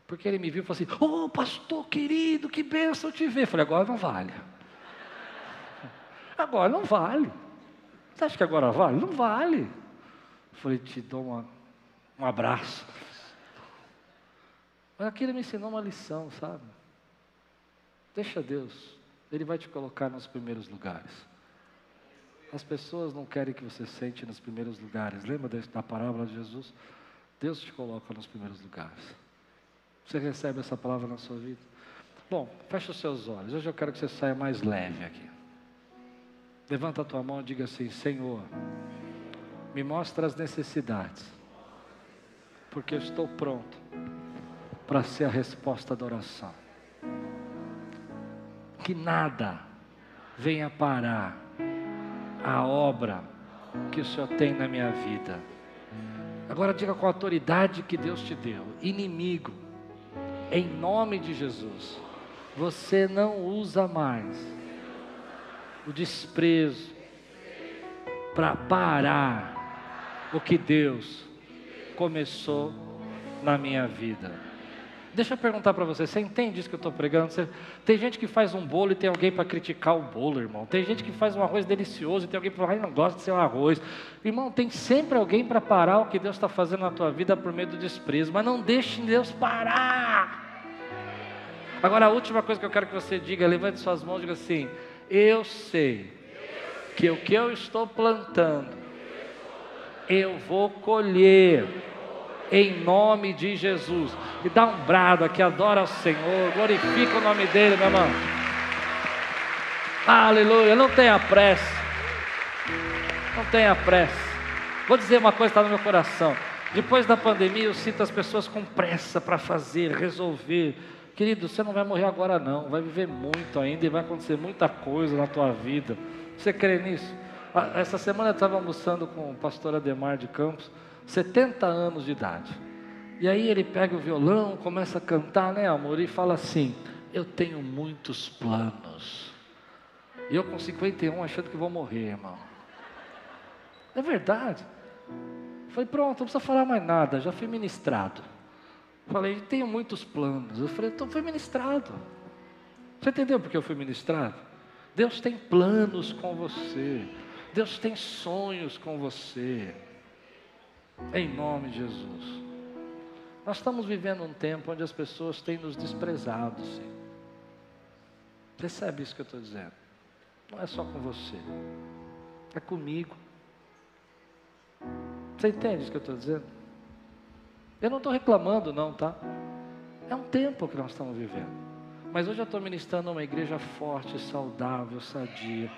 Porque ele me viu e falou assim: Ô oh, pastor querido, que benção te ver. Eu falei: agora não vale. Agora não vale. Você acha que agora vale? Não vale. Eu falei: te dou uma, um abraço. Mas aquilo me ensinou uma lição, sabe? Deixa Deus, Ele vai te colocar nos primeiros lugares. As pessoas não querem que você sente nos primeiros lugares. Lembra da parábola de Jesus? Deus te coloca nos primeiros lugares. Você recebe essa palavra na sua vida? Bom, fecha os seus olhos. Hoje eu quero que você saia mais leve aqui. Levanta a tua mão e diga assim: Senhor, me mostra as necessidades, porque eu estou pronto para ser a resposta da oração que nada venha parar a obra que o Senhor tem na minha vida. Agora diga com a autoridade que Deus te deu: inimigo, em nome de Jesus, você não usa mais o desprezo para parar o que Deus começou na minha vida. Deixa eu perguntar para você, você entende isso que eu estou pregando? Você... Tem gente que faz um bolo e tem alguém para criticar o bolo, irmão. Tem gente que faz um arroz delicioso e tem alguém para falar, não gosta de ser um arroz. Irmão, tem sempre alguém para parar o que Deus está fazendo na tua vida por meio do desprezo, mas não deixe Deus parar. Agora, a última coisa que eu quero que você diga, levante suas mãos e diga assim: Eu sei que o que eu estou plantando, eu vou colher em nome de Jesus. E dá um brado aqui, adora ao Senhor, glorifica o nome dele, meu irmão. Aleluia, não tenha pressa. Não tenha pressa. Vou dizer uma coisa que está no meu coração. Depois da pandemia, eu sinto as pessoas com pressa para fazer, resolver. Querido, você não vai morrer agora não, vai viver muito ainda e vai acontecer muita coisa na tua vida. Você crê nisso? Ah, essa semana eu estava almoçando com o pastor Ademar de Campos, 70 anos de idade. E aí ele pega o violão, começa a cantar, né, amor? E fala assim: Eu tenho muitos planos. E eu com 51 achando que vou morrer, irmão. É verdade. Falei, pronto, não precisa falar mais nada, já fui ministrado. Falei, tenho muitos planos. Eu falei, então fui ministrado. Você entendeu porque eu fui ministrado? Deus tem planos com você. Deus tem sonhos com você. Em nome de Jesus. Nós estamos vivendo um tempo onde as pessoas têm nos desprezado, sim. Percebe isso que eu estou dizendo? Não é só com você, é comigo. Você entende isso que eu estou dizendo? Eu não estou reclamando, não, tá? É um tempo que nós estamos vivendo. Mas hoje eu estou ministrando uma igreja forte, saudável, sadia,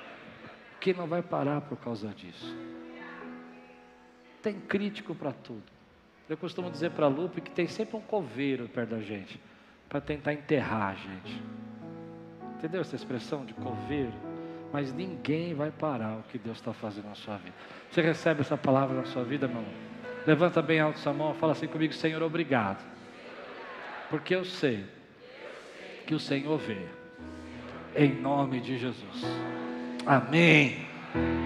que não vai parar por causa disso. Tem crítico para tudo. Eu costumo dizer para a Lupe que tem sempre um coveiro perto da gente, para tentar enterrar a gente. Entendeu essa expressão de coveiro? Mas ninguém vai parar o que Deus está fazendo na sua vida. Você recebe essa palavra na sua vida, meu irmão? Levanta bem alto sua mão, fala assim comigo, Senhor, obrigado. Porque eu sei que o Senhor vê. Em nome de Jesus. Amém.